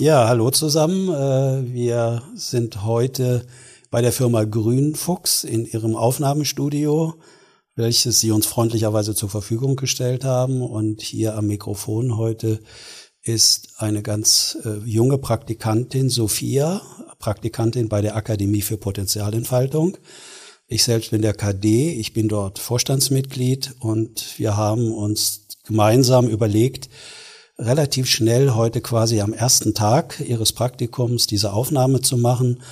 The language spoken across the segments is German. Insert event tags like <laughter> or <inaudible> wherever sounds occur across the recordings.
Ja, hallo zusammen. Äh, wir sind heute bei der Firma Grünfuchs in ihrem Aufnahmestudio, welches sie uns freundlicherweise zur Verfügung gestellt haben. Und hier am Mikrofon heute ist eine ganz äh, junge Praktikantin, Sophia, Praktikantin bei der Akademie für Potenzialentfaltung. Ich selbst bin der KD, ich bin dort Vorstandsmitglied und wir haben uns gemeinsam überlegt, relativ schnell heute quasi am ersten Tag ihres Praktikums diese Aufnahme zu machen,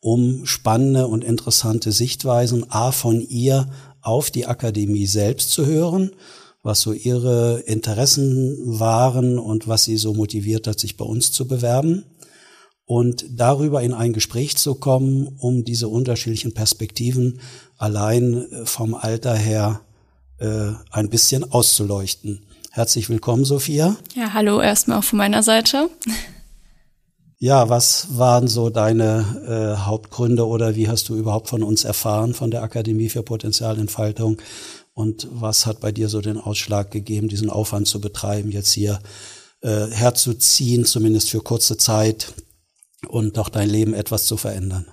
um spannende und interessante Sichtweisen A von ihr auf die Akademie selbst zu hören, was so ihre Interessen waren und was sie so motiviert hat, sich bei uns zu bewerben und darüber in ein Gespräch zu kommen, um diese unterschiedlichen Perspektiven allein äh, vom Alter her äh, ein bisschen auszuleuchten. Herzlich willkommen, Sophia. Ja, hallo erstmal auch von meiner Seite. Ja, was waren so deine äh, Hauptgründe oder wie hast du überhaupt von uns erfahren, von der Akademie für Potenzialentfaltung? Und was hat bei dir so den Ausschlag gegeben, diesen Aufwand zu betreiben, jetzt hier äh, herzuziehen, zumindest für kurze Zeit und doch dein Leben etwas zu verändern?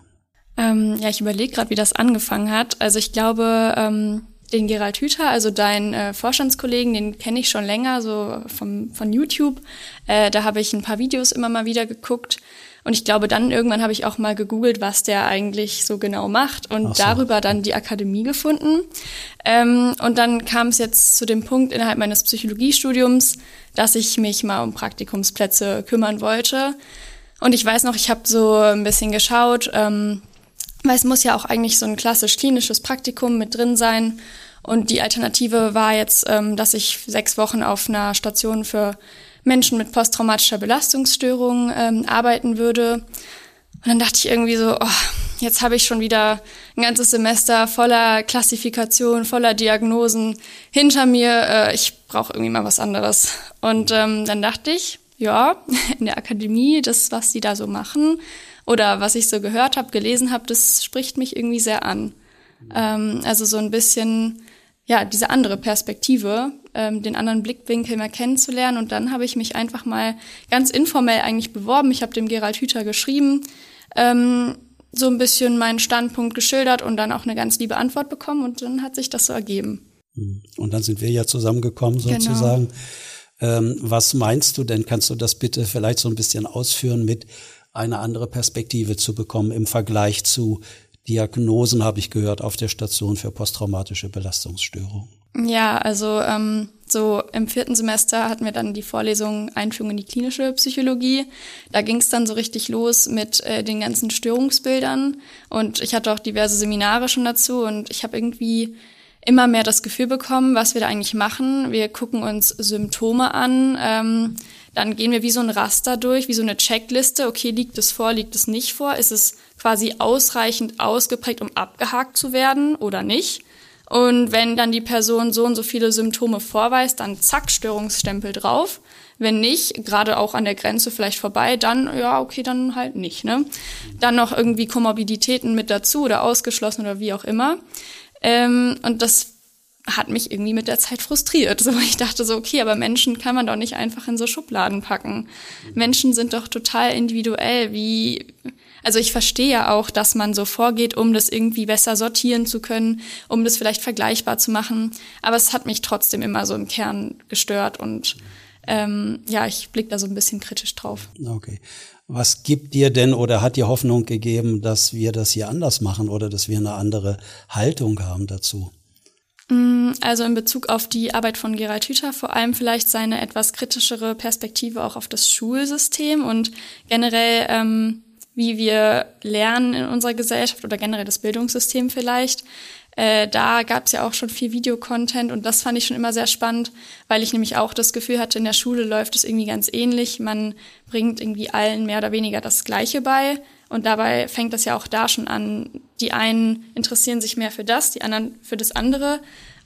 Ähm, ja, ich überlege gerade, wie das angefangen hat. Also ich glaube, ähm, den Gerald Hüther, also deinen äh, Vorstandskollegen, den kenne ich schon länger, so vom, von YouTube. Äh, da habe ich ein paar Videos immer mal wieder geguckt. Und ich glaube, dann irgendwann habe ich auch mal gegoogelt, was der eigentlich so genau macht und so. darüber dann die Akademie gefunden. Ähm, und dann kam es jetzt zu dem Punkt innerhalb meines Psychologiestudiums, dass ich mich mal um Praktikumsplätze kümmern wollte. Und ich weiß noch, ich habe so ein bisschen geschaut, ähm, weil es muss ja auch eigentlich so ein klassisch klinisches Praktikum mit drin sein. Und die Alternative war jetzt, ähm, dass ich sechs Wochen auf einer Station für Menschen mit posttraumatischer Belastungsstörung ähm, arbeiten würde. Und dann dachte ich irgendwie so, oh, jetzt habe ich schon wieder ein ganzes Semester voller Klassifikation, voller Diagnosen hinter mir. Äh, ich brauche irgendwie mal was anderes. Und ähm, dann dachte ich, ja, <laughs> in der Akademie, das, was sie da so machen, oder was ich so gehört habe, gelesen habe, das spricht mich irgendwie sehr an. Ähm, also so ein bisschen, ja, diese andere Perspektive, ähm, den anderen Blickwinkel mal kennenzulernen. Und dann habe ich mich einfach mal ganz informell eigentlich beworben. Ich habe dem Gerald Hüther geschrieben, ähm, so ein bisschen meinen Standpunkt geschildert und dann auch eine ganz liebe Antwort bekommen. Und dann hat sich das so ergeben. Und dann sind wir ja zusammengekommen genau. sozusagen. Genau. Ähm, was meinst du denn? Kannst du das bitte vielleicht so ein bisschen ausführen mit eine andere Perspektive zu bekommen im Vergleich zu Diagnosen, habe ich gehört, auf der Station für posttraumatische Belastungsstörungen. Ja, also ähm, so im vierten Semester hatten wir dann die Vorlesung Einführung in die klinische Psychologie. Da ging es dann so richtig los mit äh, den ganzen Störungsbildern und ich hatte auch diverse Seminare schon dazu und ich habe irgendwie immer mehr das Gefühl bekommen, was wir da eigentlich machen. Wir gucken uns Symptome an, ähm, dann gehen wir wie so ein Raster durch, wie so eine Checkliste. Okay, liegt es vor, liegt es nicht vor? Ist es quasi ausreichend ausgeprägt, um abgehakt zu werden oder nicht? Und wenn dann die Person so und so viele Symptome vorweist, dann zack, Störungsstempel drauf. Wenn nicht, gerade auch an der Grenze vielleicht vorbei, dann ja, okay, dann halt nicht. Ne? Dann noch irgendwie Komorbiditäten mit dazu oder ausgeschlossen oder wie auch immer. Ähm, und das hat mich irgendwie mit der Zeit frustriert. So, ich dachte so, okay, aber Menschen kann man doch nicht einfach in so Schubladen packen. Menschen sind doch total individuell, wie, also ich verstehe ja auch, dass man so vorgeht, um das irgendwie besser sortieren zu können, um das vielleicht vergleichbar zu machen. Aber es hat mich trotzdem immer so im Kern gestört und ähm, ja, ich blicke da so ein bisschen kritisch drauf. Okay. Was gibt dir denn oder hat dir Hoffnung gegeben, dass wir das hier anders machen oder dass wir eine andere Haltung haben dazu? Mm, also in Bezug auf die Arbeit von Gerald Hüther vor allem vielleicht seine etwas kritischere Perspektive auch auf das Schulsystem und generell, ähm, wie wir lernen in unserer Gesellschaft oder generell das Bildungssystem vielleicht. Äh, da gab es ja auch schon viel Videocontent und das fand ich schon immer sehr spannend, weil ich nämlich auch das Gefühl hatte, in der Schule läuft es irgendwie ganz ähnlich. Man bringt irgendwie allen mehr oder weniger das Gleiche bei. Und dabei fängt das ja auch da schon an. Die einen interessieren sich mehr für das, die anderen für das andere.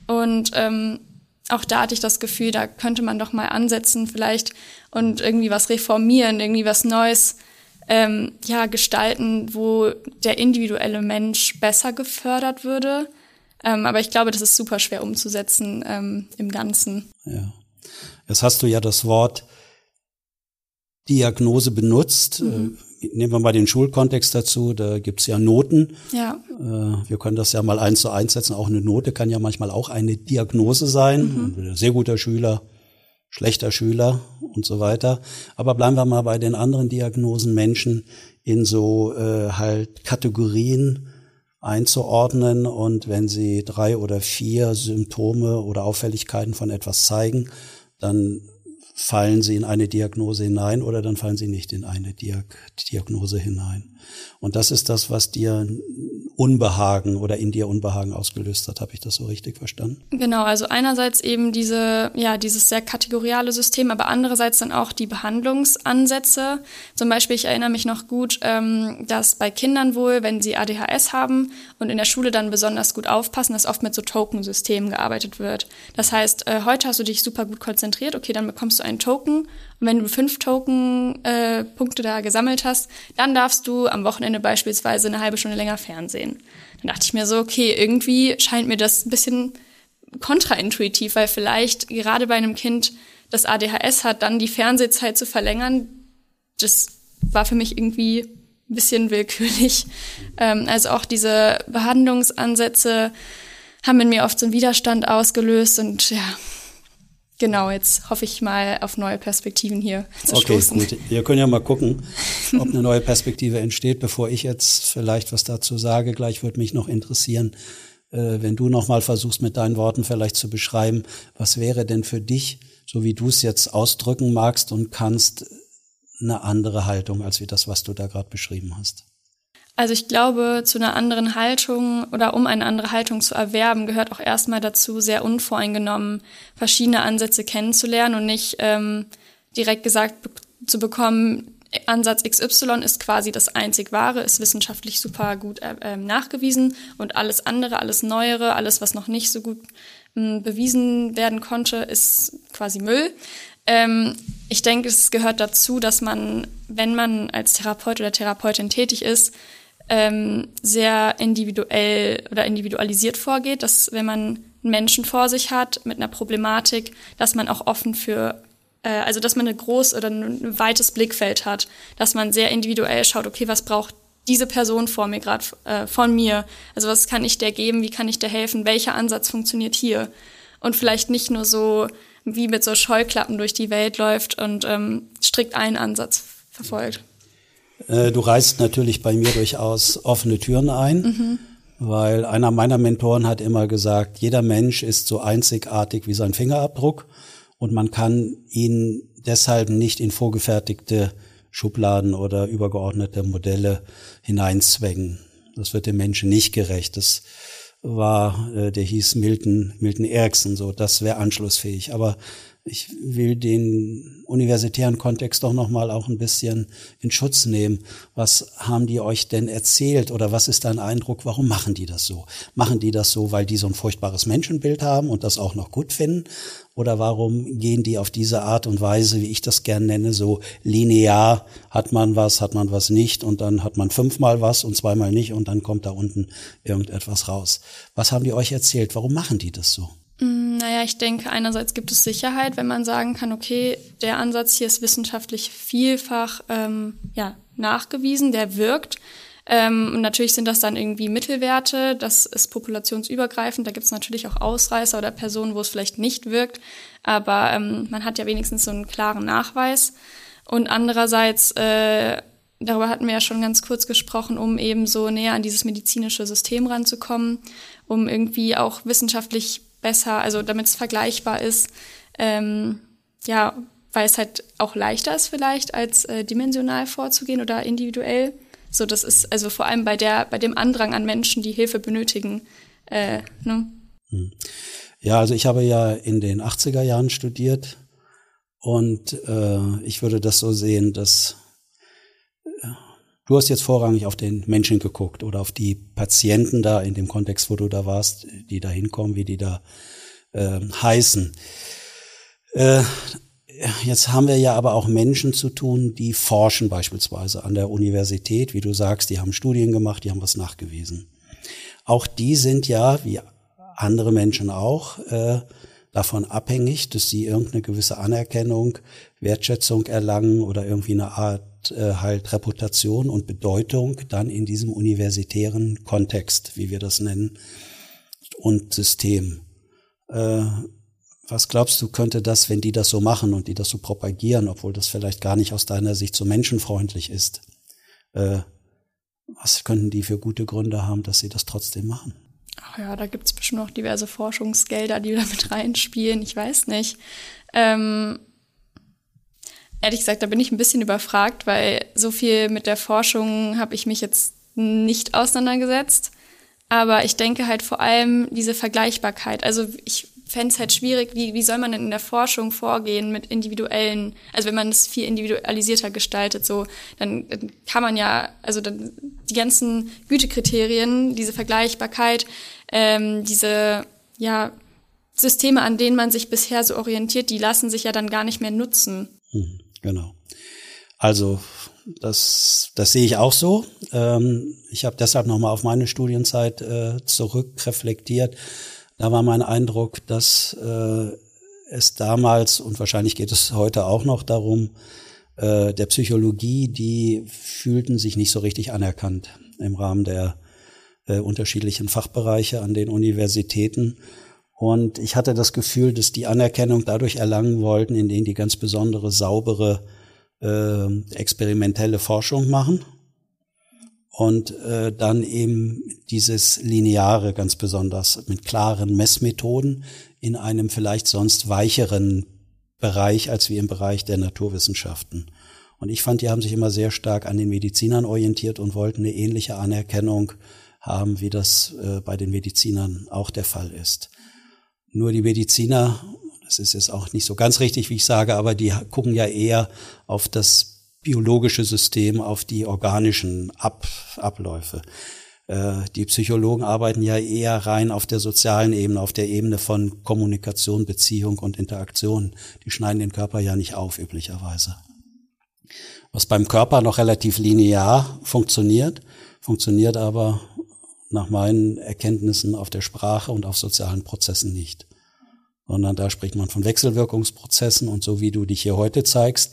Und ähm, auch da hatte ich das Gefühl, da könnte man doch mal ansetzen vielleicht und irgendwie was reformieren, irgendwie was Neues ähm, ja, gestalten, wo der individuelle Mensch besser gefördert würde. Ähm, aber ich glaube, das ist super schwer umzusetzen ähm, im Ganzen. Ja. Jetzt hast du ja das Wort Diagnose benutzt. Mhm. Nehmen wir mal den Schulkontext dazu, da gibt's ja Noten. Ja. Äh, wir können das ja mal eins zu eins setzen. Auch eine Note kann ja manchmal auch eine Diagnose sein. Mhm. Sehr guter Schüler, schlechter Schüler und so weiter. Aber bleiben wir mal bei den anderen Diagnosen Menschen in so äh, halt Kategorien einzuordnen und wenn sie drei oder vier Symptome oder Auffälligkeiten von etwas zeigen, dann fallen sie in eine Diagnose hinein oder dann fallen sie nicht in eine Diag Diagnose hinein. Und das ist das, was dir Unbehagen oder in dir Unbehagen ausgelöst hat. Habe ich das so richtig verstanden? Genau, also einerseits eben diese, ja, dieses sehr kategoriale System, aber andererseits dann auch die Behandlungsansätze. Zum Beispiel, ich erinnere mich noch gut, ähm, dass bei Kindern wohl, wenn sie ADHS haben und in der Schule dann besonders gut aufpassen, dass oft mit so Token-Systemen gearbeitet wird. Das heißt, äh, heute hast du dich super gut konzentriert, okay, dann bekommst du einen Token und wenn du fünf Token-Punkte äh, da gesammelt hast, dann darfst du am Wochenende beispielsweise eine halbe Stunde länger Fernsehen. Dann dachte ich mir so, okay, irgendwie scheint mir das ein bisschen kontraintuitiv, weil vielleicht gerade bei einem Kind, das ADHS hat, dann die Fernsehzeit zu verlängern, das war für mich irgendwie ein bisschen willkürlich. Ähm, also auch diese Behandlungsansätze haben in mir oft so einen Widerstand ausgelöst und ja, Genau, jetzt hoffe ich mal auf neue Perspektiven hier zu okay, stoßen. gut. Wir können ja mal gucken, ob eine neue Perspektive entsteht. Bevor ich jetzt vielleicht was dazu sage, gleich würde mich noch interessieren, äh, wenn du noch mal versuchst, mit deinen Worten vielleicht zu beschreiben, was wäre denn für dich, so wie du es jetzt ausdrücken magst und kannst, eine andere Haltung als wie das, was du da gerade beschrieben hast? Also ich glaube, zu einer anderen Haltung oder um eine andere Haltung zu erwerben, gehört auch erstmal dazu, sehr unvoreingenommen verschiedene Ansätze kennenzulernen und nicht ähm, direkt gesagt be zu bekommen, Ansatz XY ist quasi das einzig wahre, ist wissenschaftlich super gut äh, ähm, nachgewiesen und alles andere, alles Neuere, alles, was noch nicht so gut äh, bewiesen werden konnte, ist quasi Müll. Ähm, ich denke, es gehört dazu, dass man, wenn man als Therapeut oder Therapeutin tätig ist, ähm, sehr individuell oder individualisiert vorgeht, dass wenn man einen Menschen vor sich hat mit einer Problematik, dass man auch offen für äh, also dass man eine groß oder ein weites Blickfeld hat, dass man sehr individuell schaut, okay, was braucht diese Person vor mir gerade äh, von mir? Also was kann ich der geben? Wie kann ich der helfen? Welcher Ansatz funktioniert hier? Und vielleicht nicht nur so wie mit so Scheuklappen durch die Welt läuft und ähm, strikt einen Ansatz verfolgt. Äh, du reißt natürlich bei mir durchaus offene Türen ein, mhm. weil einer meiner Mentoren hat immer gesagt, jeder Mensch ist so einzigartig wie sein Fingerabdruck und man kann ihn deshalb nicht in vorgefertigte Schubladen oder übergeordnete Modelle hineinzwängen. Das wird dem Menschen nicht gerecht. Das war, äh, der hieß Milton, Milton Erickson, so, das wäre anschlussfähig. Aber ich will den universitären Kontext doch noch mal auch ein bisschen in Schutz nehmen. Was haben die euch denn erzählt oder was ist dein Eindruck? Warum machen die das so? Machen die das so, weil die so ein furchtbares Menschenbild haben und das auch noch gut finden? Oder warum gehen die auf diese Art und Weise, wie ich das gern nenne, so linear? Hat man was, hat man was nicht und dann hat man fünfmal was und zweimal nicht und dann kommt da unten irgendetwas raus. Was haben die euch erzählt? Warum machen die das so? Naja, ich denke, einerseits gibt es Sicherheit, wenn man sagen kann, okay, der Ansatz hier ist wissenschaftlich vielfach ähm, ja, nachgewiesen, der wirkt. Ähm, und natürlich sind das dann irgendwie Mittelwerte, das ist populationsübergreifend, da gibt es natürlich auch Ausreißer oder Personen, wo es vielleicht nicht wirkt, aber ähm, man hat ja wenigstens so einen klaren Nachweis. Und andererseits, äh, darüber hatten wir ja schon ganz kurz gesprochen, um eben so näher an dieses medizinische System ranzukommen, um irgendwie auch wissenschaftlich besser, also damit es vergleichbar ist. Ähm, ja, weil es halt auch leichter ist vielleicht, als äh, dimensional vorzugehen oder individuell. So, das ist also vor allem bei der, bei dem Andrang an Menschen, die Hilfe benötigen. Äh, ne? Hm. Ja, also ich habe ja in den 80er Jahren studiert und äh, ich würde das so sehen, dass Du hast jetzt vorrangig auf den Menschen geguckt oder auf die Patienten da in dem Kontext, wo du da warst, die da hinkommen, wie die da äh, heißen. Äh, jetzt haben wir ja aber auch Menschen zu tun, die forschen beispielsweise an der Universität, wie du sagst, die haben Studien gemacht, die haben was nachgewiesen. Auch die sind ja, wie andere Menschen auch, äh, davon abhängig, dass sie irgendeine gewisse Anerkennung, Wertschätzung erlangen oder irgendwie eine Art äh, halt Reputation und Bedeutung dann in diesem universitären Kontext, wie wir das nennen, und System. Äh, was glaubst du, könnte das, wenn die das so machen und die das so propagieren, obwohl das vielleicht gar nicht aus deiner Sicht so menschenfreundlich ist, äh, was könnten die für gute Gründe haben, dass sie das trotzdem machen? Ach ja, da gibt's bestimmt noch diverse Forschungsgelder, die da mit reinspielen. Ich weiß nicht. Ähm, ehrlich gesagt, da bin ich ein bisschen überfragt, weil so viel mit der Forschung habe ich mich jetzt nicht auseinandergesetzt. Aber ich denke halt vor allem diese Vergleichbarkeit. Also ich fände es halt schwierig, wie, wie soll man denn in der Forschung vorgehen mit individuellen, also wenn man es viel individualisierter gestaltet, so, dann, kann man ja, also dann die ganzen Gütekriterien, diese Vergleichbarkeit, ähm, diese, ja, Systeme, an denen man sich bisher so orientiert, die lassen sich ja dann gar nicht mehr nutzen. Hm, genau. Also das, das sehe ich auch so. Ähm, ich habe deshalb nochmal auf meine Studienzeit äh, zurückreflektiert da war mein Eindruck, dass äh, es damals und wahrscheinlich geht es heute auch noch darum, äh, der Psychologie, die fühlten sich nicht so richtig anerkannt im Rahmen der unterschiedlichen Fachbereiche an den Universitäten. Und ich hatte das Gefühl, dass die Anerkennung dadurch erlangen wollten, indem die ganz besondere, saubere, äh, experimentelle Forschung machen und äh, dann eben dieses Lineare ganz besonders mit klaren Messmethoden in einem vielleicht sonst weicheren Bereich als wie im Bereich der Naturwissenschaften. Und ich fand, die haben sich immer sehr stark an den Medizinern orientiert und wollten eine ähnliche Anerkennung haben, wie das äh, bei den Medizinern auch der Fall ist. Nur die Mediziner, das ist jetzt auch nicht so ganz richtig, wie ich sage, aber die gucken ja eher auf das biologische System auf die organischen Ab Abläufe. Äh, die Psychologen arbeiten ja eher rein auf der sozialen Ebene, auf der Ebene von Kommunikation, Beziehung und Interaktion. Die schneiden den Körper ja nicht auf, üblicherweise. Was beim Körper noch relativ linear funktioniert, funktioniert aber nach meinen Erkenntnissen auf der Sprache und auf sozialen Prozessen nicht. Sondern da spricht man von Wechselwirkungsprozessen und so wie du dich hier heute zeigst,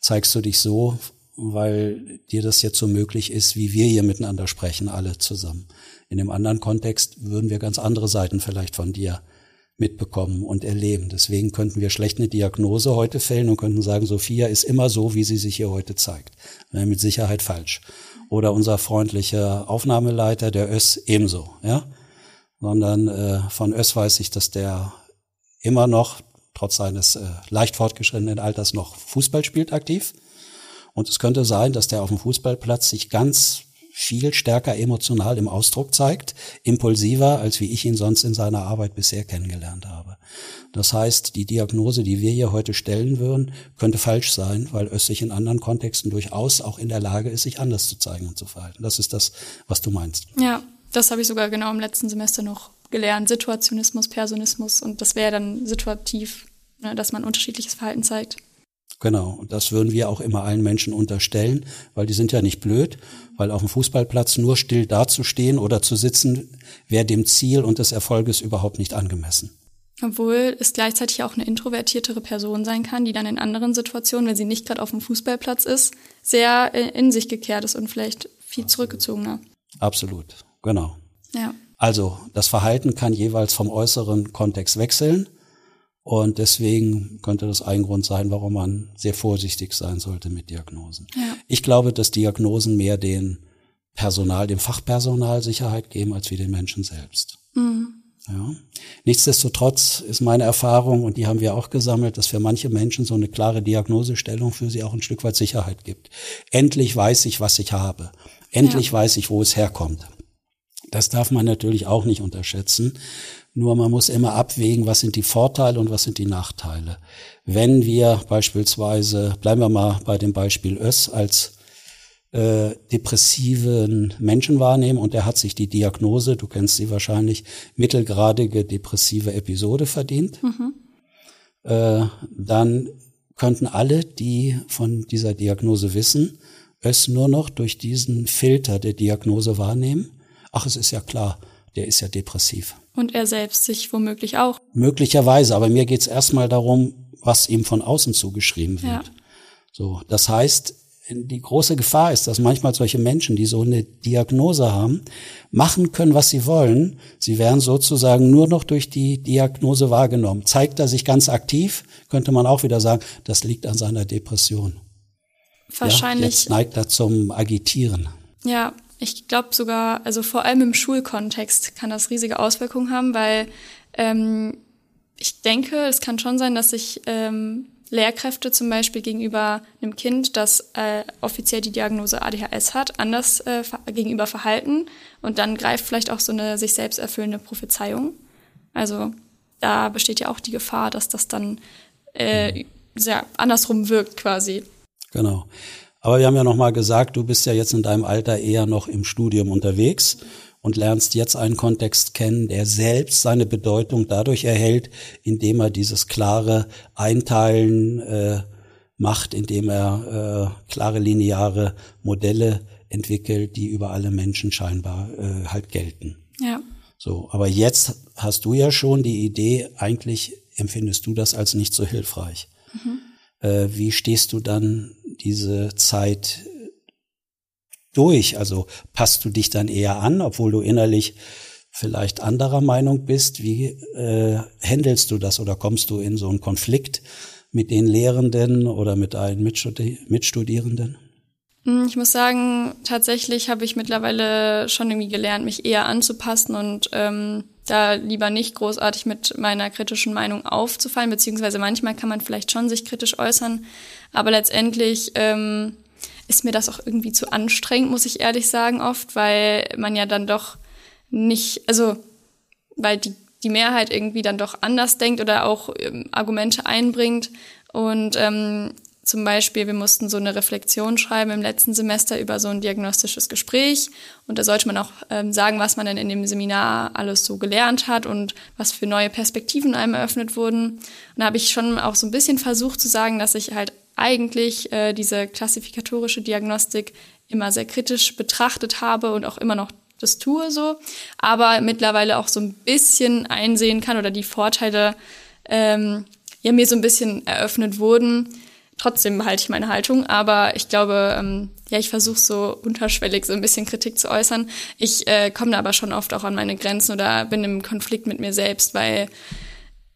zeigst du dich so, weil dir das jetzt so möglich ist, wie wir hier miteinander sprechen, alle zusammen. In dem anderen Kontext würden wir ganz andere Seiten vielleicht von dir mitbekommen und erleben. Deswegen könnten wir schlecht eine Diagnose heute fällen und könnten sagen, Sophia ist immer so, wie sie sich hier heute zeigt. Mit Sicherheit falsch. Oder unser freundlicher Aufnahmeleiter, der Öss, ebenso. Ja? Sondern äh, von Öss weiß ich, dass der immer noch trotz seines äh, leicht fortgeschrittenen Alters noch Fußball spielt aktiv. Und es könnte sein, dass der auf dem Fußballplatz sich ganz viel stärker emotional im Ausdruck zeigt, impulsiver, als wie ich ihn sonst in seiner Arbeit bisher kennengelernt habe. Das heißt, die Diagnose, die wir hier heute stellen würden, könnte falsch sein, weil es sich in anderen Kontexten durchaus auch in der Lage ist, sich anders zu zeigen und zu verhalten. Das ist das, was du meinst. Ja, das habe ich sogar genau im letzten Semester noch gelernt. Situationismus, Personismus und das wäre dann situativ ne, dass man unterschiedliches Verhalten zeigt. Genau, und das würden wir auch immer allen Menschen unterstellen, weil die sind ja nicht blöd, weil auf dem Fußballplatz nur still dazustehen oder zu sitzen, wäre dem Ziel und des Erfolges überhaupt nicht angemessen. Obwohl es gleichzeitig auch eine introvertiertere Person sein kann, die dann in anderen Situationen, wenn sie nicht gerade auf dem Fußballplatz ist, sehr äh, in sich gekehrt ist und vielleicht viel zurückgezogener. Absolut, genau. Ja. Also das Verhalten kann jeweils vom äußeren Kontext wechseln. Und deswegen könnte das ein Grund sein, warum man sehr vorsichtig sein sollte mit Diagnosen. Ja. Ich glaube, dass Diagnosen mehr den Personal, dem Fachpersonal Sicherheit geben, als wie den Menschen selbst. Mhm. Ja. Nichtsdestotrotz ist meine Erfahrung, und die haben wir auch gesammelt, dass für manche Menschen so eine klare Diagnosestellung für sie auch ein Stück weit Sicherheit gibt. Endlich weiß ich, was ich habe. Endlich ja. weiß ich, wo es herkommt. Das darf man natürlich auch nicht unterschätzen. Nur man muss immer abwägen, was sind die Vorteile und was sind die Nachteile. Wenn wir beispielsweise, bleiben wir mal bei dem Beispiel Öss als äh, depressiven Menschen wahrnehmen und er hat sich die Diagnose, du kennst sie wahrscheinlich, mittelgradige depressive Episode verdient, mhm. äh, dann könnten alle, die von dieser Diagnose wissen, es nur noch durch diesen Filter der Diagnose wahrnehmen. Ach, es ist ja klar, der ist ja depressiv. Und er selbst sich womöglich auch. Möglicherweise, aber mir geht's erstmal darum, was ihm von außen zugeschrieben wird. Ja. So, das heißt, die große Gefahr ist, dass manchmal solche Menschen, die so eine Diagnose haben, machen können, was sie wollen. Sie werden sozusagen nur noch durch die Diagnose wahrgenommen. Zeigt er sich ganz aktiv, könnte man auch wieder sagen, das liegt an seiner Depression. Wahrscheinlich. Ja, jetzt neigt er zum Agitieren. Ja, ich glaube sogar, also vor allem im Schulkontext kann das riesige Auswirkungen haben, weil ähm, ich denke, es kann schon sein, dass sich ähm, Lehrkräfte zum Beispiel gegenüber einem Kind, das äh, offiziell die Diagnose ADHS hat, anders äh, gegenüber verhalten und dann greift vielleicht auch so eine sich selbst erfüllende Prophezeiung. Also da besteht ja auch die Gefahr, dass das dann äh, sehr andersrum wirkt quasi. Genau. Aber wir haben ja noch mal gesagt, du bist ja jetzt in deinem Alter eher noch im Studium unterwegs und lernst jetzt einen Kontext kennen, der selbst seine Bedeutung dadurch erhält, indem er dieses klare Einteilen äh, macht, indem er äh, klare lineare Modelle entwickelt, die über alle Menschen scheinbar äh, halt gelten. Ja. So, aber jetzt hast du ja schon die Idee, eigentlich empfindest du das als nicht so hilfreich. Mhm. Äh, wie stehst du dann diese Zeit durch? Also passt du dich dann eher an, obwohl du innerlich vielleicht anderer Meinung bist? Wie äh, handelst du das oder kommst du in so einen Konflikt mit den Lehrenden oder mit deinen Mitstudi Mitstudierenden? Hm, ich muss sagen, tatsächlich habe ich mittlerweile schon irgendwie gelernt, mich eher anzupassen und ähm, da lieber nicht großartig mit meiner kritischen Meinung aufzufallen, beziehungsweise manchmal kann man vielleicht schon sich kritisch äußern, aber letztendlich ähm, ist mir das auch irgendwie zu anstrengend, muss ich ehrlich sagen, oft, weil man ja dann doch nicht, also weil die, die Mehrheit irgendwie dann doch anders denkt oder auch ähm, Argumente einbringt. Und ähm, zum Beispiel, wir mussten so eine Reflexion schreiben im letzten Semester über so ein diagnostisches Gespräch. Und da sollte man auch ähm, sagen, was man denn in dem Seminar alles so gelernt hat und was für neue Perspektiven einem eröffnet wurden. Und da habe ich schon auch so ein bisschen versucht zu sagen, dass ich halt eigentlich äh, diese klassifikatorische Diagnostik immer sehr kritisch betrachtet habe und auch immer noch das tue so, aber mittlerweile auch so ein bisschen einsehen kann oder die Vorteile ähm, ja mir so ein bisschen eröffnet wurden. Trotzdem behalte ich meine Haltung, aber ich glaube, ähm, ja, ich versuche so unterschwellig so ein bisschen Kritik zu äußern. Ich äh, komme da aber schon oft auch an meine Grenzen oder bin im Konflikt mit mir selbst, weil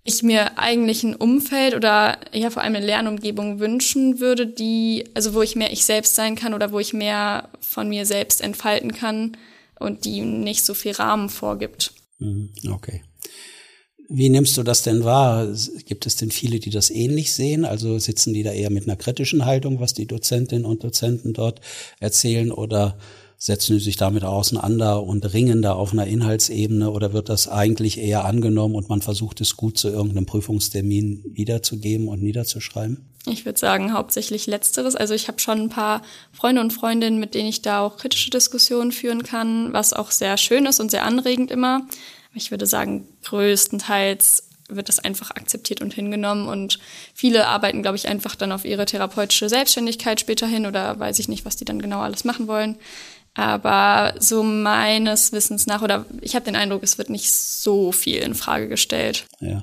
ich mir eigentlich ein Umfeld oder ja vor allem eine Lernumgebung wünschen würde, die, also wo ich mehr ich selbst sein kann oder wo ich mehr von mir selbst entfalten kann und die nicht so viel Rahmen vorgibt. Mhm, okay. Wie nimmst du das denn wahr? Gibt es denn viele, die das ähnlich sehen? Also sitzen die da eher mit einer kritischen Haltung, was die Dozentinnen und Dozenten dort erzählen oder setzen sie sich damit auseinander und ringen da auf einer Inhaltsebene oder wird das eigentlich eher angenommen und man versucht es gut zu irgendeinem Prüfungstermin wiederzugeben und niederzuschreiben? Ich würde sagen, hauptsächlich letzteres. Also ich habe schon ein paar Freunde und Freundinnen, mit denen ich da auch kritische Diskussionen führen kann, was auch sehr schön ist und sehr anregend immer. Ich würde sagen, größtenteils wird das einfach akzeptiert und hingenommen und viele arbeiten, glaube ich, einfach dann auf ihre therapeutische Selbstständigkeit später hin oder weiß ich nicht, was die dann genau alles machen wollen. Aber so meines Wissens nach, oder ich habe den Eindruck, es wird nicht so viel in Frage gestellt. Ja.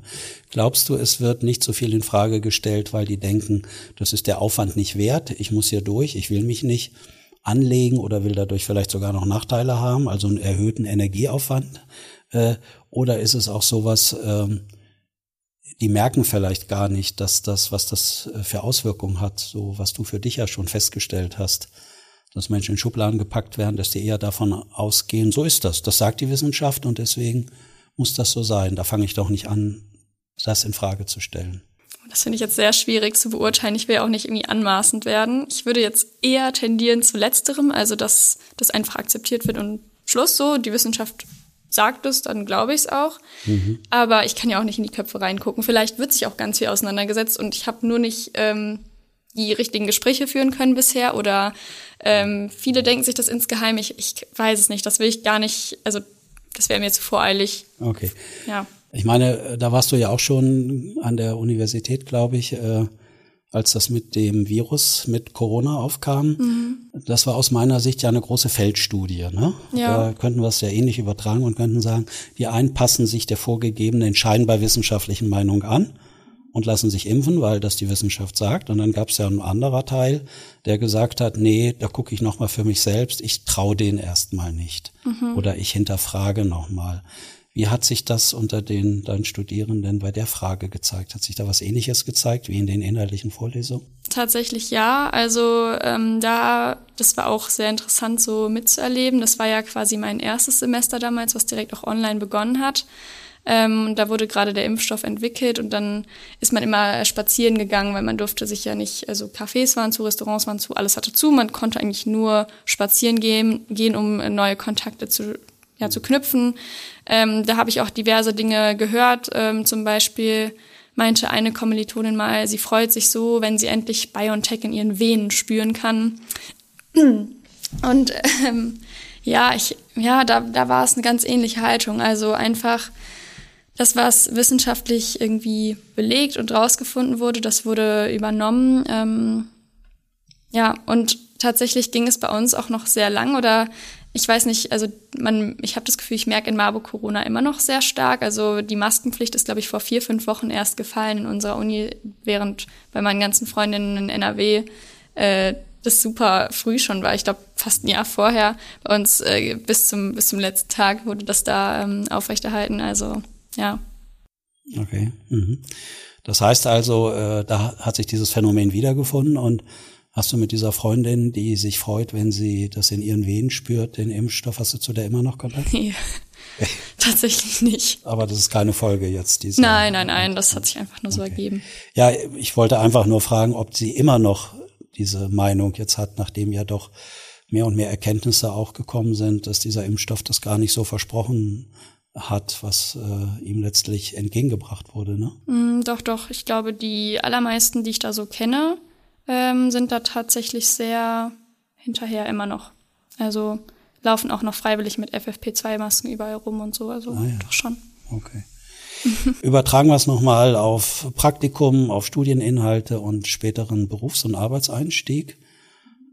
Glaubst du, es wird nicht so viel in Frage gestellt, weil die denken, das ist der Aufwand nicht wert, ich muss hier durch, ich will mich nicht anlegen oder will dadurch vielleicht sogar noch Nachteile haben, also einen erhöhten Energieaufwand? Äh, oder ist es auch sowas, ähm, die merken vielleicht gar nicht, dass das, was das äh, für Auswirkungen hat, so was du für dich ja schon festgestellt hast dass Menschen in Schubladen gepackt werden, dass die eher davon ausgehen, so ist das. Das sagt die Wissenschaft und deswegen muss das so sein. Da fange ich doch nicht an, das in Frage zu stellen. Das finde ich jetzt sehr schwierig zu beurteilen. Ich will auch nicht irgendwie anmaßend werden. Ich würde jetzt eher tendieren zu letzterem, also dass das einfach akzeptiert wird und Schluss so. Die Wissenschaft sagt es, dann glaube ich es auch. Mhm. Aber ich kann ja auch nicht in die Köpfe reingucken. Vielleicht wird sich auch ganz viel auseinandergesetzt und ich habe nur nicht ähm, die richtigen Gespräche führen können bisher oder ähm, viele denken sich das insgeheim. Ich, ich weiß es nicht. Das will ich gar nicht. Also das wäre mir zu voreilig. Okay. Ja. Ich meine, da warst du ja auch schon an der Universität, glaube ich, äh, als das mit dem Virus, mit Corona aufkam. Mhm. Das war aus meiner Sicht ja eine große Feldstudie. Ne? Ja. Da könnten wir es ja ähnlich übertragen und könnten sagen, die einen passen sich der vorgegebenen scheinbar wissenschaftlichen Meinung an und lassen sich impfen, weil das die Wissenschaft sagt. Und dann gab es ja ein anderer Teil, der gesagt hat, nee, da gucke ich nochmal für mich selbst, ich traue den erstmal nicht. Mhm. Oder ich hinterfrage nochmal. Wie hat sich das unter den deinen Studierenden bei der Frage gezeigt? Hat sich da was Ähnliches gezeigt wie in den inhaltlichen Vorlesungen? Tatsächlich ja. Also ähm, da, das war auch sehr interessant so mitzuerleben. Das war ja quasi mein erstes Semester damals, was direkt auch online begonnen hat. Ähm, da wurde gerade der Impfstoff entwickelt und dann ist man immer spazieren gegangen, weil man durfte sich ja nicht, also Cafés waren zu, Restaurants waren zu, alles hatte zu. Man konnte eigentlich nur spazieren gehen, gehen um neue Kontakte zu ja, zu knüpfen. Ähm, da habe ich auch diverse Dinge gehört. Ähm, zum Beispiel meinte eine Kommilitonin mal, sie freut sich so, wenn sie endlich BioNTech in ihren Venen spüren kann. Und ähm, ja, ich, ja, da, da war es eine ganz ähnliche Haltung. Also einfach das, was wissenschaftlich irgendwie belegt und rausgefunden wurde, das wurde übernommen. Ähm, ja, und tatsächlich ging es bei uns auch noch sehr lang oder ich weiß nicht, also man, ich habe das Gefühl, ich merke in Marburg Corona immer noch sehr stark. Also die Maskenpflicht ist, glaube ich, vor vier, fünf Wochen erst gefallen in unserer Uni, während bei meinen ganzen Freundinnen in NRW äh, das super früh schon war. Ich glaube, fast ein Jahr vorher. Bei uns äh, bis zum bis zum letzten Tag wurde das da ähm, aufrechterhalten. Also ja. Okay. Mhm. Das heißt also, äh, da hat sich dieses Phänomen wiedergefunden und Hast du mit dieser Freundin, die sich freut, wenn sie das in ihren Venen spürt, den Impfstoff, hast du zu der immer noch Kontakt? Nee, <laughs> tatsächlich nicht. Aber das ist keine Folge jetzt. Diese nein, nein, nein, das hat sich einfach nur okay. so ergeben. Ja, ich wollte einfach nur fragen, ob sie immer noch diese Meinung jetzt hat, nachdem ja doch mehr und mehr Erkenntnisse auch gekommen sind, dass dieser Impfstoff das gar nicht so versprochen hat, was äh, ihm letztlich entgegengebracht wurde. Ne? Mm, doch, doch. Ich glaube, die allermeisten, die ich da so kenne, ähm, sind da tatsächlich sehr hinterher immer noch. Also laufen auch noch freiwillig mit FFP2-Masken überall rum und so. Also ah, ja. doch schon. Okay. <laughs> Übertragen wir es nochmal auf Praktikum, auf Studieninhalte und späteren Berufs- und Arbeitseinstieg.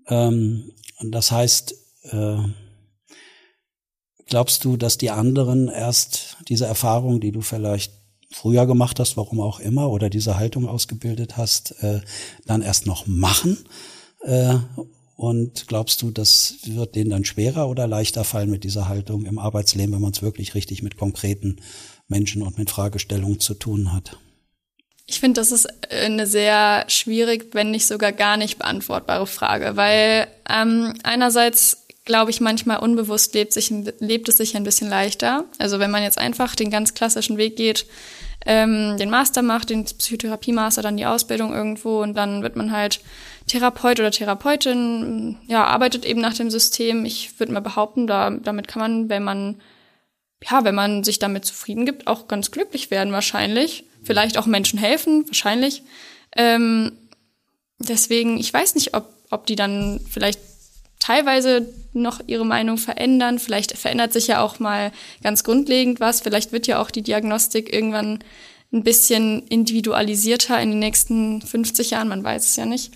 Ähm, das heißt, äh, glaubst du, dass die anderen erst diese Erfahrung, die du vielleicht früher gemacht hast, warum auch immer, oder diese Haltung ausgebildet hast, äh, dann erst noch machen? Äh, und glaubst du, das wird denen dann schwerer oder leichter fallen mit dieser Haltung im Arbeitsleben, wenn man es wirklich richtig mit konkreten Menschen und mit Fragestellungen zu tun hat? Ich finde, das ist eine sehr schwierig, wenn nicht sogar gar nicht beantwortbare Frage, weil ähm, einerseits glaube ich, manchmal unbewusst lebt, sich, lebt es sich ein bisschen leichter. Also wenn man jetzt einfach den ganz klassischen Weg geht, ähm, den Master macht, den Psychotherapie-Master, dann die Ausbildung irgendwo und dann wird man halt Therapeut oder Therapeutin, ja, arbeitet eben nach dem System. Ich würde mal behaupten, da, damit kann man, wenn man, ja, wenn man sich damit zufrieden gibt, auch ganz glücklich werden wahrscheinlich. Vielleicht auch Menschen helfen, wahrscheinlich. Ähm, deswegen, ich weiß nicht, ob, ob die dann vielleicht teilweise noch ihre Meinung verändern. Vielleicht verändert sich ja auch mal ganz grundlegend was. Vielleicht wird ja auch die Diagnostik irgendwann ein bisschen individualisierter in den nächsten 50 Jahren. Man weiß es ja nicht.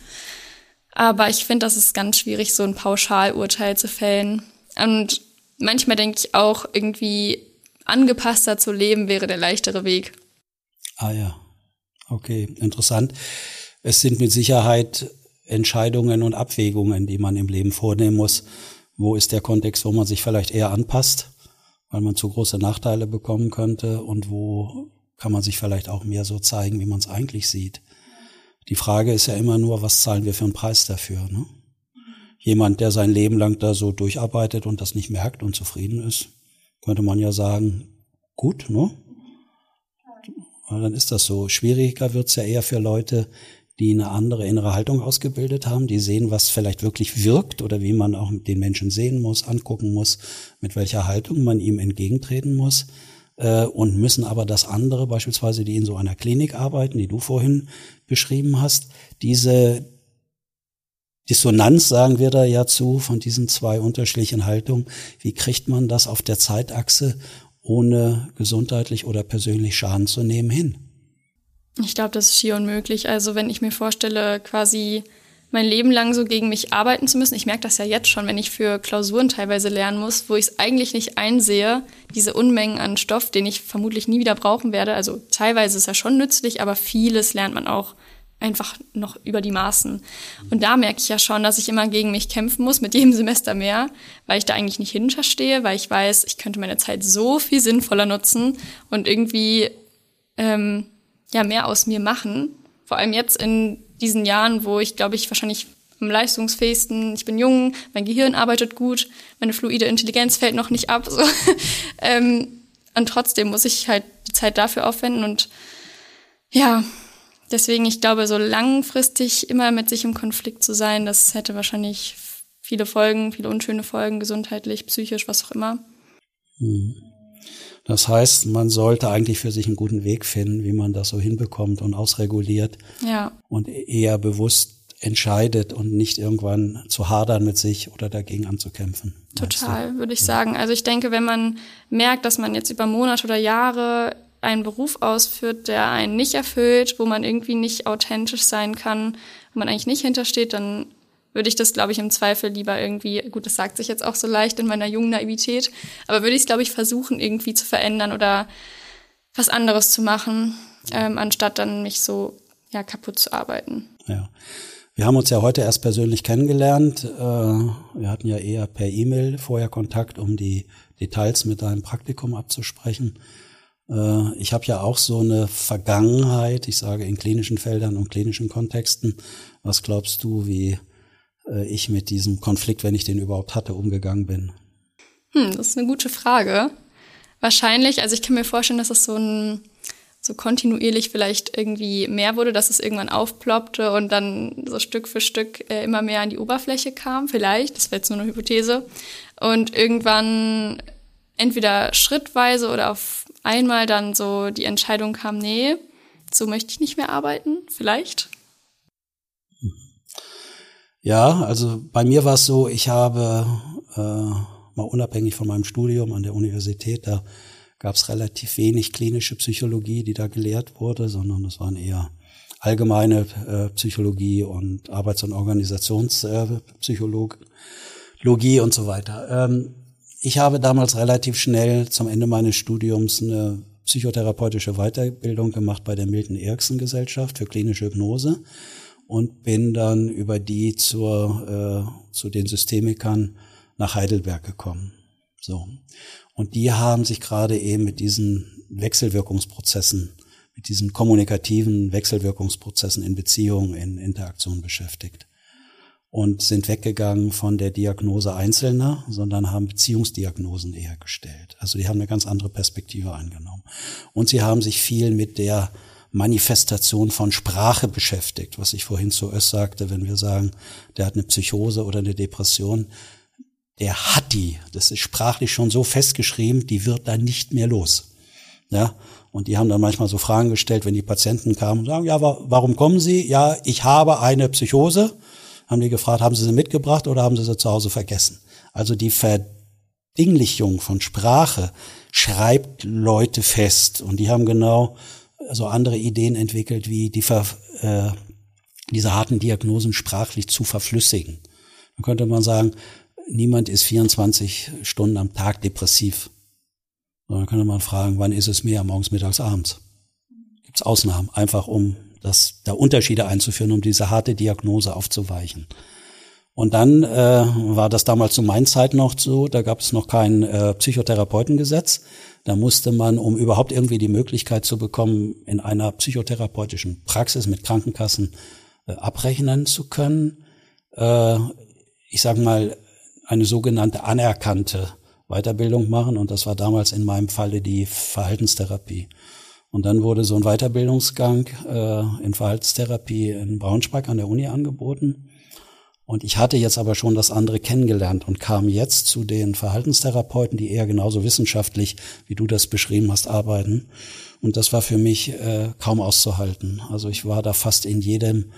Aber ich finde, das ist ganz schwierig, so ein Pauschalurteil zu fällen. Und manchmal denke ich auch, irgendwie angepasster zu leben wäre der leichtere Weg. Ah ja, okay, interessant. Es sind mit Sicherheit Entscheidungen und Abwägungen, die man im Leben vornehmen muss. Wo ist der Kontext, wo man sich vielleicht eher anpasst, weil man zu große Nachteile bekommen könnte und wo kann man sich vielleicht auch mehr so zeigen, wie man es eigentlich sieht. Die Frage ist ja immer nur, was zahlen wir für einen Preis dafür? Ne? Jemand, der sein Leben lang da so durcharbeitet und das nicht merkt und zufrieden ist, könnte man ja sagen, gut, ne? dann ist das so. Schwieriger wird's ja eher für Leute, die eine andere innere Haltung ausgebildet haben, die sehen, was vielleicht wirklich wirkt oder wie man auch den Menschen sehen muss, angucken muss, mit welcher Haltung man ihm entgegentreten muss äh, und müssen aber das andere, beispielsweise die in so einer Klinik arbeiten, die du vorhin beschrieben hast, diese Dissonanz, sagen wir da ja zu, von diesen zwei unterschiedlichen Haltungen, wie kriegt man das auf der Zeitachse ohne gesundheitlich oder persönlich Schaden zu nehmen hin? Ich glaube, das ist schier unmöglich. Also wenn ich mir vorstelle, quasi mein Leben lang so gegen mich arbeiten zu müssen. Ich merke das ja jetzt schon, wenn ich für Klausuren teilweise lernen muss, wo ich es eigentlich nicht einsehe, diese Unmengen an Stoff, den ich vermutlich nie wieder brauchen werde. Also teilweise ist er schon nützlich, aber vieles lernt man auch einfach noch über die Maßen. Und da merke ich ja schon, dass ich immer gegen mich kämpfen muss, mit jedem <laughs> Semester mehr, weil ich da eigentlich nicht hinterstehe, weil ich weiß, ich könnte meine Zeit so viel sinnvoller nutzen und irgendwie ähm, ja mehr aus mir machen. Vor allem jetzt in diesen Jahren, wo ich, glaube ich, wahrscheinlich am leistungsfähigsten, ich bin jung, mein Gehirn arbeitet gut, meine fluide Intelligenz fällt noch nicht ab. <laughs> So. ähm, und trotzdem muss ich halt die Zeit dafür aufwenden und ja, deswegen, ich glaube, so langfristig immer mit sich im Konflikt zu sein, das hätte wahrscheinlich viele Folgen, viele unschöne Folgen, gesundheitlich, psychisch, was auch immer. Mhm. Das heißt, man sollte eigentlich für sich einen guten Weg finden, wie man das so hinbekommt und ausreguliert. Ja. Und eher bewusst entscheidet und nicht irgendwann zu hadern mit sich oder dagegen anzukämpfen. Total, würde ich ja. sagen. Also ich denke, wenn man merkt, dass man jetzt über Monate oder Jahre einen Beruf ausführt, der einen nicht erfüllt, wo man irgendwie nicht authentisch sein kann, wo man eigentlich nicht hintersteht, dann würde ich das, glaube ich, im Zweifel lieber irgendwie, gut, das sagt sich jetzt auch so leicht in meiner jungen Naivität, aber würde ich es, glaube ich, versuchen, irgendwie zu verändern oder was anderes zu machen, ähm, anstatt dann mich so ja, kaputt zu arbeiten. Ja. Wir haben uns ja heute erst persönlich kennengelernt. Äh, wir hatten ja eher per E-Mail vorher Kontakt, um die Details mit deinem Praktikum abzusprechen. Äh, ich habe ja auch so eine Vergangenheit, ich sage in klinischen Feldern und klinischen Kontexten. Was glaubst du, wie äh, ich mit diesem Konflikt, wenn ich den überhaupt hatte, umgegangen bin? Hm, das ist eine gute Frage. Wahrscheinlich, also ich kann mir vorstellen, dass es so ein so kontinuierlich vielleicht irgendwie mehr wurde, dass es irgendwann aufploppte und dann so Stück für Stück äh, immer mehr an die Oberfläche kam, vielleicht, das wäre jetzt nur eine Hypothese, und irgendwann entweder schrittweise oder auf einmal dann so die Entscheidung kam, nee, so möchte ich nicht mehr arbeiten, vielleicht. Ja, also bei mir war es so, ich habe äh, mal unabhängig von meinem Studium an der Universität, da gab es relativ wenig klinische Psychologie, die da gelehrt wurde, sondern es waren eher allgemeine äh, Psychologie und Arbeits- und Organisationspsychologie äh, und so weiter. Ähm, ich habe damals relativ schnell zum Ende meines Studiums eine psychotherapeutische Weiterbildung gemacht bei der Milton Erickson Gesellschaft für klinische Hypnose und bin dann über die zur, äh, zu den Systemikern nach Heidelberg gekommen. So. Und die haben sich gerade eben mit diesen Wechselwirkungsprozessen, mit diesen kommunikativen Wechselwirkungsprozessen in Beziehungen, in Interaktion beschäftigt. Und sind weggegangen von der Diagnose Einzelner, sondern haben Beziehungsdiagnosen eher gestellt. Also die haben eine ganz andere Perspektive eingenommen. Und sie haben sich viel mit der Manifestation von Sprache beschäftigt, was ich vorhin zu Öss sagte, wenn wir sagen, der hat eine Psychose oder eine Depression, der hat die, das ist sprachlich schon so festgeschrieben, die wird dann nicht mehr los. Ja, und die haben dann manchmal so Fragen gestellt, wenn die Patienten kamen und sagen, ja, warum kommen Sie? Ja, ich habe eine Psychose. Haben die gefragt, haben Sie sie mitgebracht oder haben Sie sie zu Hause vergessen? Also die Verdinglichung von Sprache schreibt Leute fest und die haben genau so andere Ideen entwickelt, wie die Ver, äh, diese harten Diagnosen sprachlich zu verflüssigen. Dann könnte man sagen, niemand ist 24 Stunden am Tag depressiv. Dann könnte man fragen, wann ist es mehr, morgens, mittags, abends? Gibt es Ausnahmen, einfach um das, da Unterschiede einzuführen, um diese harte Diagnose aufzuweichen. Und dann äh, war das damals zu meiner Zeit noch so, da gab es noch kein äh, Psychotherapeutengesetz. Da musste man, um überhaupt irgendwie die Möglichkeit zu bekommen, in einer psychotherapeutischen Praxis mit Krankenkassen äh, abrechnen zu können, äh, ich sage mal, eine sogenannte anerkannte Weiterbildung machen. Und das war damals in meinem Falle die Verhaltenstherapie. Und dann wurde so ein Weiterbildungsgang äh, in Verhaltenstherapie in Braunschweig an der Uni angeboten. Und ich hatte jetzt aber schon das andere kennengelernt und kam jetzt zu den Verhaltenstherapeuten, die eher genauso wissenschaftlich, wie du das beschrieben hast, arbeiten. Und das war für mich äh, kaum auszuhalten. Also ich war da fast in jedem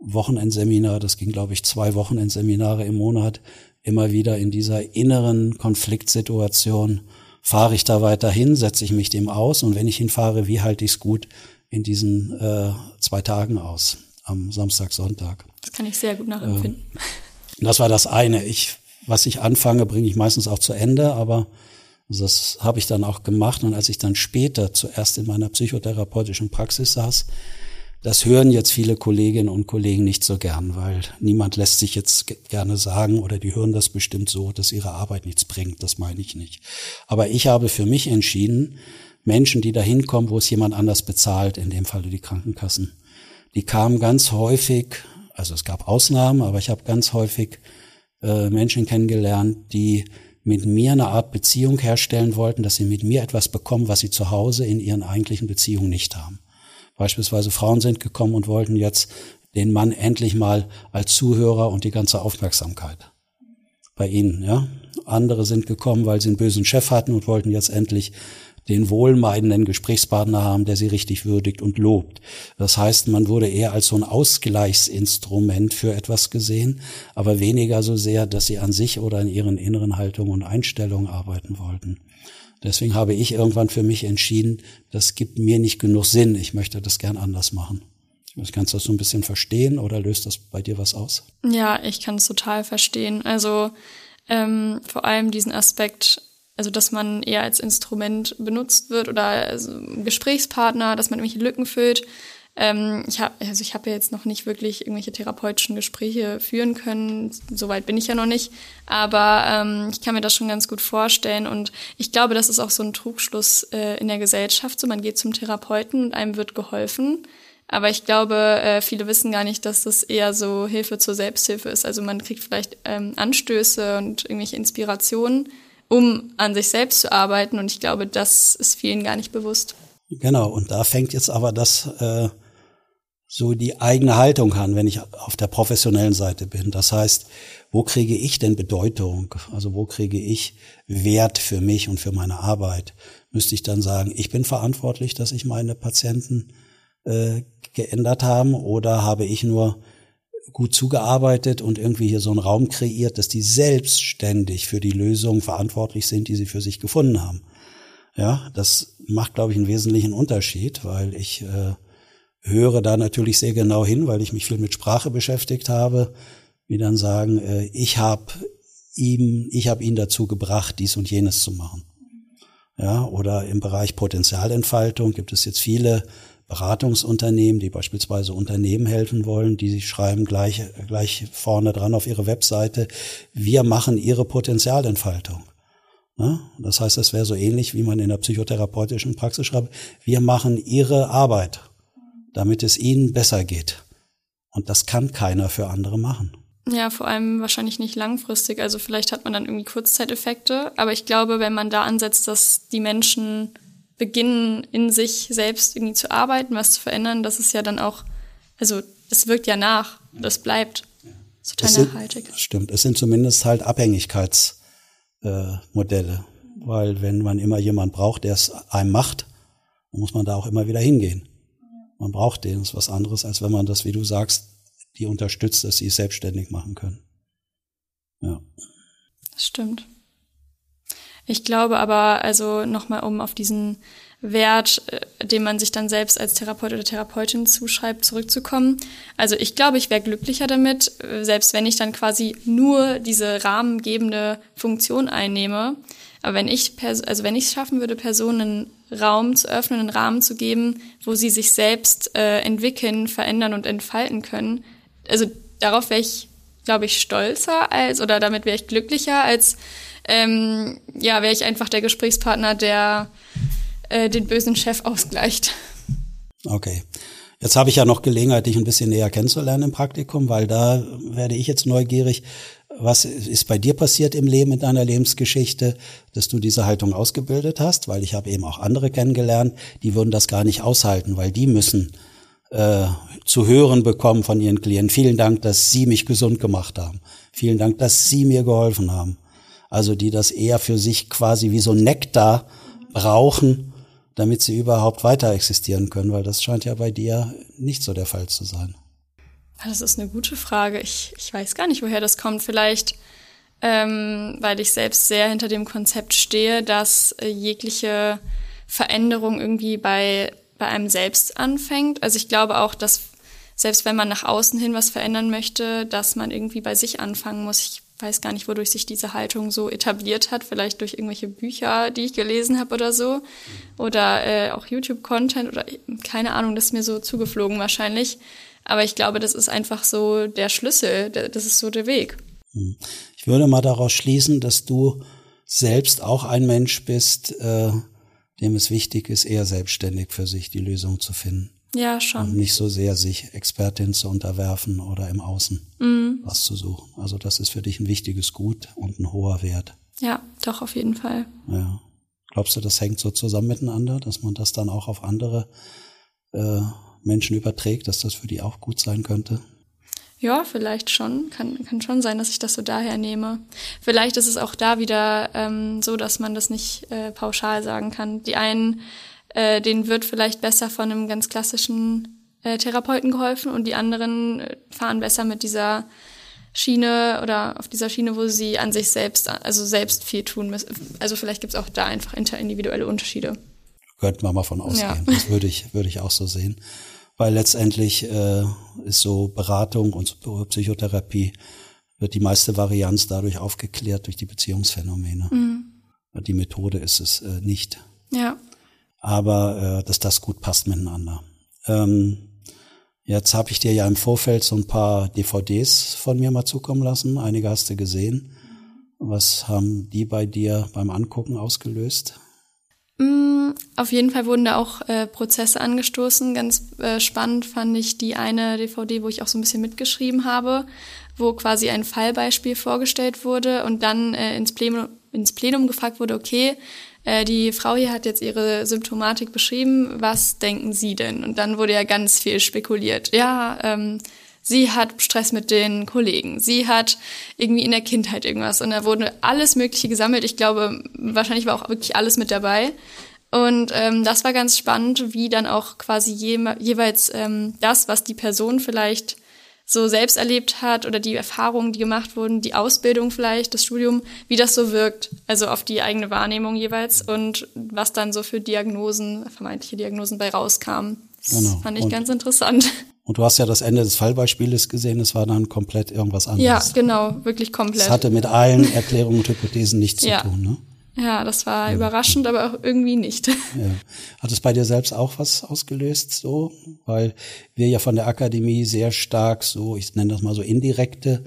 Wochenendseminar, das ging, glaube ich, zwei Wochenendseminare im Monat, immer wieder in dieser inneren Konfliktsituation. Fahre ich da weiter hin, setze ich mich dem aus und wenn ich hinfahre, wie halte ich es gut in diesen äh, zwei Tagen aus, am Samstag, Sonntag. Das kann ich sehr gut nachempfinden. Ähm, das war das eine. Ich, was ich anfange, bringe ich meistens auch zu Ende, aber das habe ich dann auch gemacht. Und als ich dann später zuerst in meiner psychotherapeutischen Praxis saß, das hören jetzt viele Kolleginnen und Kollegen nicht so gern, weil niemand lässt sich jetzt gerne sagen oder die hören das bestimmt so, dass ihre Arbeit nichts bringt. Das meine ich nicht. Aber ich habe für mich entschieden, Menschen, die da hinkommen, wo es jemand anders bezahlt, in dem Falle die Krankenkassen, die kamen ganz häufig, also es gab Ausnahmen, aber ich habe ganz häufig äh, Menschen kennengelernt, die mit mir eine Art Beziehung herstellen wollten, dass sie mit mir etwas bekommen, was sie zu Hause in ihren eigentlichen Beziehungen nicht haben. Beispielsweise Frauen sind gekommen und wollten jetzt den Mann endlich mal als Zuhörer und die ganze Aufmerksamkeit bei ihnen, ja. Andere sind gekommen, weil sie einen bösen Chef hatten und wollten jetzt endlich den wohlmeidenden Gesprächspartner haben, der sie richtig würdigt und lobt. Das heißt, man wurde eher als so ein Ausgleichsinstrument für etwas gesehen, aber weniger so sehr, dass sie an sich oder an ihren inneren Haltungen und Einstellungen arbeiten wollten. Deswegen habe ich irgendwann für mich entschieden, das gibt mir nicht genug Sinn. Ich möchte das gern anders machen. Kannst du das so ein bisschen verstehen oder löst das bei dir was aus? Ja, ich kann es total verstehen. Also ähm, vor allem diesen Aspekt, also dass man eher als Instrument benutzt wird oder als Gesprächspartner, dass man irgendwelche Lücken füllt. Ähm, ich habe also ich habe ja jetzt noch nicht wirklich irgendwelche therapeutischen Gespräche führen können. Soweit bin ich ja noch nicht. Aber ähm, ich kann mir das schon ganz gut vorstellen. Und ich glaube, das ist auch so ein Trugschluss äh, in der Gesellschaft. So, man geht zum Therapeuten und einem wird geholfen. Aber ich glaube, äh, viele wissen gar nicht, dass das eher so Hilfe zur Selbsthilfe ist. Also man kriegt vielleicht ähm, Anstöße und irgendwelche Inspirationen, um an sich selbst zu arbeiten. Und ich glaube, das ist vielen gar nicht bewusst. Genau, und da fängt jetzt aber das äh, so die eigene Haltung an, wenn ich auf der professionellen Seite bin. Das heißt, wo kriege ich denn Bedeutung? Also wo kriege ich Wert für mich und für meine Arbeit? Müsste ich dann sagen, ich bin verantwortlich, dass ich meine Patienten äh, geändert haben oder habe ich nur gut zugearbeitet und irgendwie hier so einen Raum kreiert, dass die selbstständig für die Lösungen verantwortlich sind, die sie für sich gefunden haben. Ja, das macht, glaube ich, einen wesentlichen Unterschied, weil ich äh, höre da natürlich sehr genau hin, weil ich mich viel mit Sprache beschäftigt habe, wie dann sagen, äh, ich habe ihm, ich habe ihn dazu gebracht, dies und jenes zu machen. Ja, oder im Bereich Potenzialentfaltung gibt es jetzt viele Beratungsunternehmen, die beispielsweise Unternehmen helfen wollen, die schreiben gleich, gleich vorne dran auf ihre Webseite, wir machen ihre Potenzialentfaltung. Ja, das heißt, das wäre so ähnlich, wie man in der psychotherapeutischen Praxis schreibt, wir machen ihre Arbeit damit es ihnen besser geht. Und das kann keiner für andere machen. Ja, vor allem wahrscheinlich nicht langfristig. Also vielleicht hat man dann irgendwie Kurzzeiteffekte. Aber ich glaube, wenn man da ansetzt, dass die Menschen beginnen, in sich selbst irgendwie zu arbeiten, was zu verändern, das ist ja dann auch, also das wirkt ja nach, das bleibt total es nachhaltig. Sind, stimmt, es sind zumindest halt Abhängigkeitsmodelle. Äh, weil wenn man immer jemand braucht, der es einem macht, dann muss man da auch immer wieder hingehen. Man braucht den, das ist was anderes, als wenn man das, wie du sagst, die unterstützt, dass sie es selbstständig machen können. Ja. Das stimmt. Ich glaube aber, also nochmal, um auf diesen Wert, äh, den man sich dann selbst als Therapeut oder Therapeutin zuschreibt, zurückzukommen. Also ich glaube, ich wäre glücklicher damit, äh, selbst wenn ich dann quasi nur diese rahmengebende Funktion einnehme. Aber wenn ich, also wenn ich es schaffen würde, Personen Raum zu öffnen, einen Rahmen zu geben, wo sie sich selbst äh, entwickeln, verändern und entfalten können. Also darauf wäre ich, glaube ich, stolzer als oder damit wäre ich glücklicher als ähm, ja, wäre ich einfach der Gesprächspartner, der äh, den bösen Chef ausgleicht. Okay. Jetzt habe ich ja noch Gelegenheit, dich ein bisschen näher kennenzulernen im Praktikum, weil da werde ich jetzt neugierig. Was ist bei dir passiert im Leben, in deiner Lebensgeschichte, dass du diese Haltung ausgebildet hast? Weil ich habe eben auch andere kennengelernt, die würden das gar nicht aushalten, weil die müssen äh, zu hören bekommen von ihren Klienten. Vielen Dank, dass Sie mich gesund gemacht haben. Vielen Dank, dass Sie mir geholfen haben. Also die das eher für sich quasi wie so Nektar brauchen, damit sie überhaupt weiter existieren können, weil das scheint ja bei dir nicht so der Fall zu sein. Das ist eine gute Frage. Ich, ich weiß gar nicht, woher das kommt. Vielleicht, ähm, weil ich selbst sehr hinter dem Konzept stehe, dass äh, jegliche Veränderung irgendwie bei, bei einem selbst anfängt. Also ich glaube auch, dass selbst wenn man nach außen hin was verändern möchte, dass man irgendwie bei sich anfangen muss. Ich weiß gar nicht, wodurch sich diese Haltung so etabliert hat. Vielleicht durch irgendwelche Bücher, die ich gelesen habe oder so. Oder äh, auch YouTube-Content oder keine Ahnung, das ist mir so zugeflogen wahrscheinlich. Aber ich glaube, das ist einfach so der Schlüssel, das ist so der Weg. Hm. Ich würde mal daraus schließen, dass du selbst auch ein Mensch bist, äh, dem es wichtig ist, eher selbstständig für sich die Lösung zu finden. Ja, schon. Und nicht so sehr sich Expertin zu unterwerfen oder im Außen mhm. was zu suchen. Also das ist für dich ein wichtiges Gut und ein hoher Wert. Ja, doch, auf jeden Fall. Ja. Glaubst du, das hängt so zusammen miteinander, dass man das dann auch auf andere äh, Menschen überträgt, dass das für die auch gut sein könnte? Ja, vielleicht schon. Kann, kann schon sein, dass ich das so daher nehme. Vielleicht ist es auch da wieder ähm, so, dass man das nicht äh, pauschal sagen kann. Die einen, äh, denen wird vielleicht besser von einem ganz klassischen äh, Therapeuten geholfen und die anderen äh, fahren besser mit dieser Schiene oder auf dieser Schiene, wo sie an sich selbst, also selbst viel tun müssen. Also vielleicht gibt es auch da einfach interindividuelle Unterschiede. Könnten wir mal von ausgehen. Ja. Das würde ich, würde ich auch so sehen weil letztendlich äh, ist so Beratung und Psychotherapie wird die meiste Varianz dadurch aufgeklärt durch die Beziehungsphänomene. Mhm. Die Methode ist es äh, nicht. Ja. Aber äh, dass das gut passt miteinander. Ähm, jetzt habe ich dir ja im Vorfeld so ein paar DVDs von mir mal zukommen lassen. Einige hast du gesehen. Was haben die bei dir beim Angucken ausgelöst? Mm, auf jeden Fall wurden da auch äh, Prozesse angestoßen. Ganz äh, spannend fand ich die eine DVD, wo ich auch so ein bisschen mitgeschrieben habe, wo quasi ein Fallbeispiel vorgestellt wurde und dann äh, ins, Plenum, ins Plenum gefragt wurde, okay, äh, die Frau hier hat jetzt ihre Symptomatik beschrieben, was denken Sie denn? Und dann wurde ja ganz viel spekuliert. Ja, ähm, sie hat Stress mit den Kollegen, sie hat irgendwie in der Kindheit irgendwas und da wurde alles Mögliche gesammelt. Ich glaube, wahrscheinlich war auch wirklich alles mit dabei. Und ähm, das war ganz spannend, wie dann auch quasi je, jeweils ähm, das, was die Person vielleicht so selbst erlebt hat oder die Erfahrungen, die gemacht wurden, die Ausbildung vielleicht, das Studium, wie das so wirkt, also auf die eigene Wahrnehmung jeweils und was dann so für Diagnosen, vermeintliche Diagnosen bei rauskamen. Das genau. fand ich und, ganz interessant. Und du hast ja das Ende des Fallbeispieles gesehen, es war dann komplett irgendwas anderes. Ja, genau, wirklich komplett. Es hatte mit allen Erklärungen und Hypothesen nichts ja. zu tun, ne? Ja, das war ja. überraschend, aber auch irgendwie nicht. <laughs> Ja. Hat es bei dir selbst auch was ausgelöst, so? Weil wir ja von der Akademie sehr stark so, ich nenne das mal so indirekte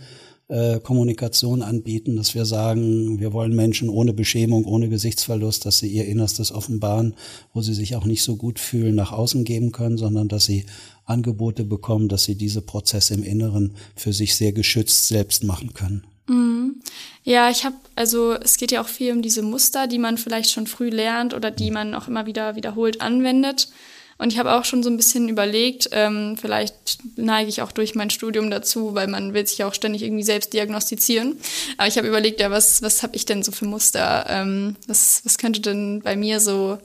äh, Kommunikation anbieten, dass wir sagen, wir wollen Menschen ohne Beschämung, ohne Gesichtsverlust, dass sie ihr Innerstes offenbaren, wo sie sich auch nicht so gut fühlen, nach außen geben können, sondern dass sie Angebote bekommen, dass sie diese Prozesse im Inneren für sich sehr geschützt selbst machen können. Mhm. Ja, ich habe, also es geht ja auch viel um diese Muster, die man vielleicht schon früh lernt oder die man auch immer wieder wiederholt anwendet. Und ich habe auch schon so ein bisschen überlegt, ähm, vielleicht neige ich auch durch mein Studium dazu, weil man will sich ja auch ständig irgendwie selbst diagnostizieren. Aber ich habe überlegt, ja, was, was habe ich denn so für Muster? Ähm, was, was könnte denn bei mir so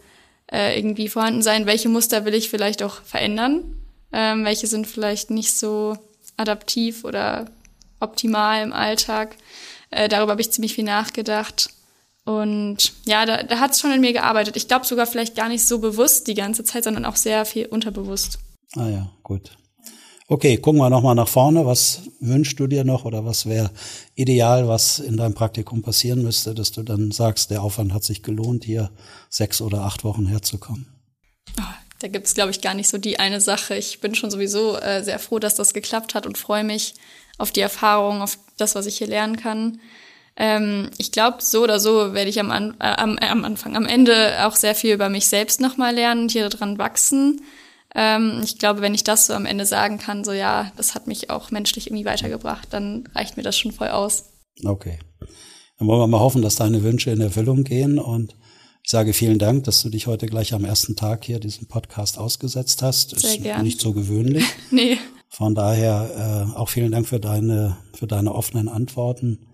äh, irgendwie vorhanden sein? Welche Muster will ich vielleicht auch verändern? Ähm, welche sind vielleicht nicht so adaptiv oder optimal im Alltag. Äh, darüber habe ich ziemlich viel nachgedacht. Und ja, da, da hat es schon in mir gearbeitet. Ich glaube sogar vielleicht gar nicht so bewusst die ganze Zeit, sondern auch sehr viel unterbewusst. Ah ja, gut. Okay, gucken wir nochmal nach vorne. Was wünschst du dir noch oder was wäre ideal, was in deinem Praktikum passieren müsste, dass du dann sagst, der Aufwand hat sich gelohnt, hier sechs oder acht Wochen herzukommen? Oh, da gibt es, glaube ich, gar nicht so die eine Sache. Ich bin schon sowieso äh, sehr froh, dass das geklappt hat und freue mich, auf die Erfahrung, auf das, was ich hier lernen kann. Ähm, ich glaube, so oder so werde ich am, An äh, am, äh, am Anfang, am Ende auch sehr viel über mich selbst nochmal lernen und hier dran wachsen. Ähm, ich glaube, wenn ich das so am Ende sagen kann, so ja, das hat mich auch menschlich irgendwie weitergebracht, dann reicht mir das schon voll aus. Okay. Dann wollen wir mal hoffen, dass deine Wünsche in Erfüllung gehen und ich sage vielen Dank, dass du dich heute gleich am ersten Tag hier diesen Podcast ausgesetzt hast. Sehr ist gern. nicht so gewöhnlich. <laughs> nee. Von daher äh, auch vielen Dank für deine, für deine offenen Antworten.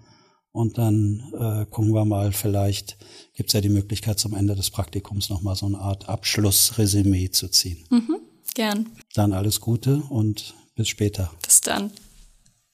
Und dann äh, gucken wir mal, vielleicht gibt's ja die Möglichkeit, zum Ende des Praktikums nochmal so eine Art Abschlussresümee zu ziehen. Mhm, gern. Dann alles Gute und bis später. Bis dann.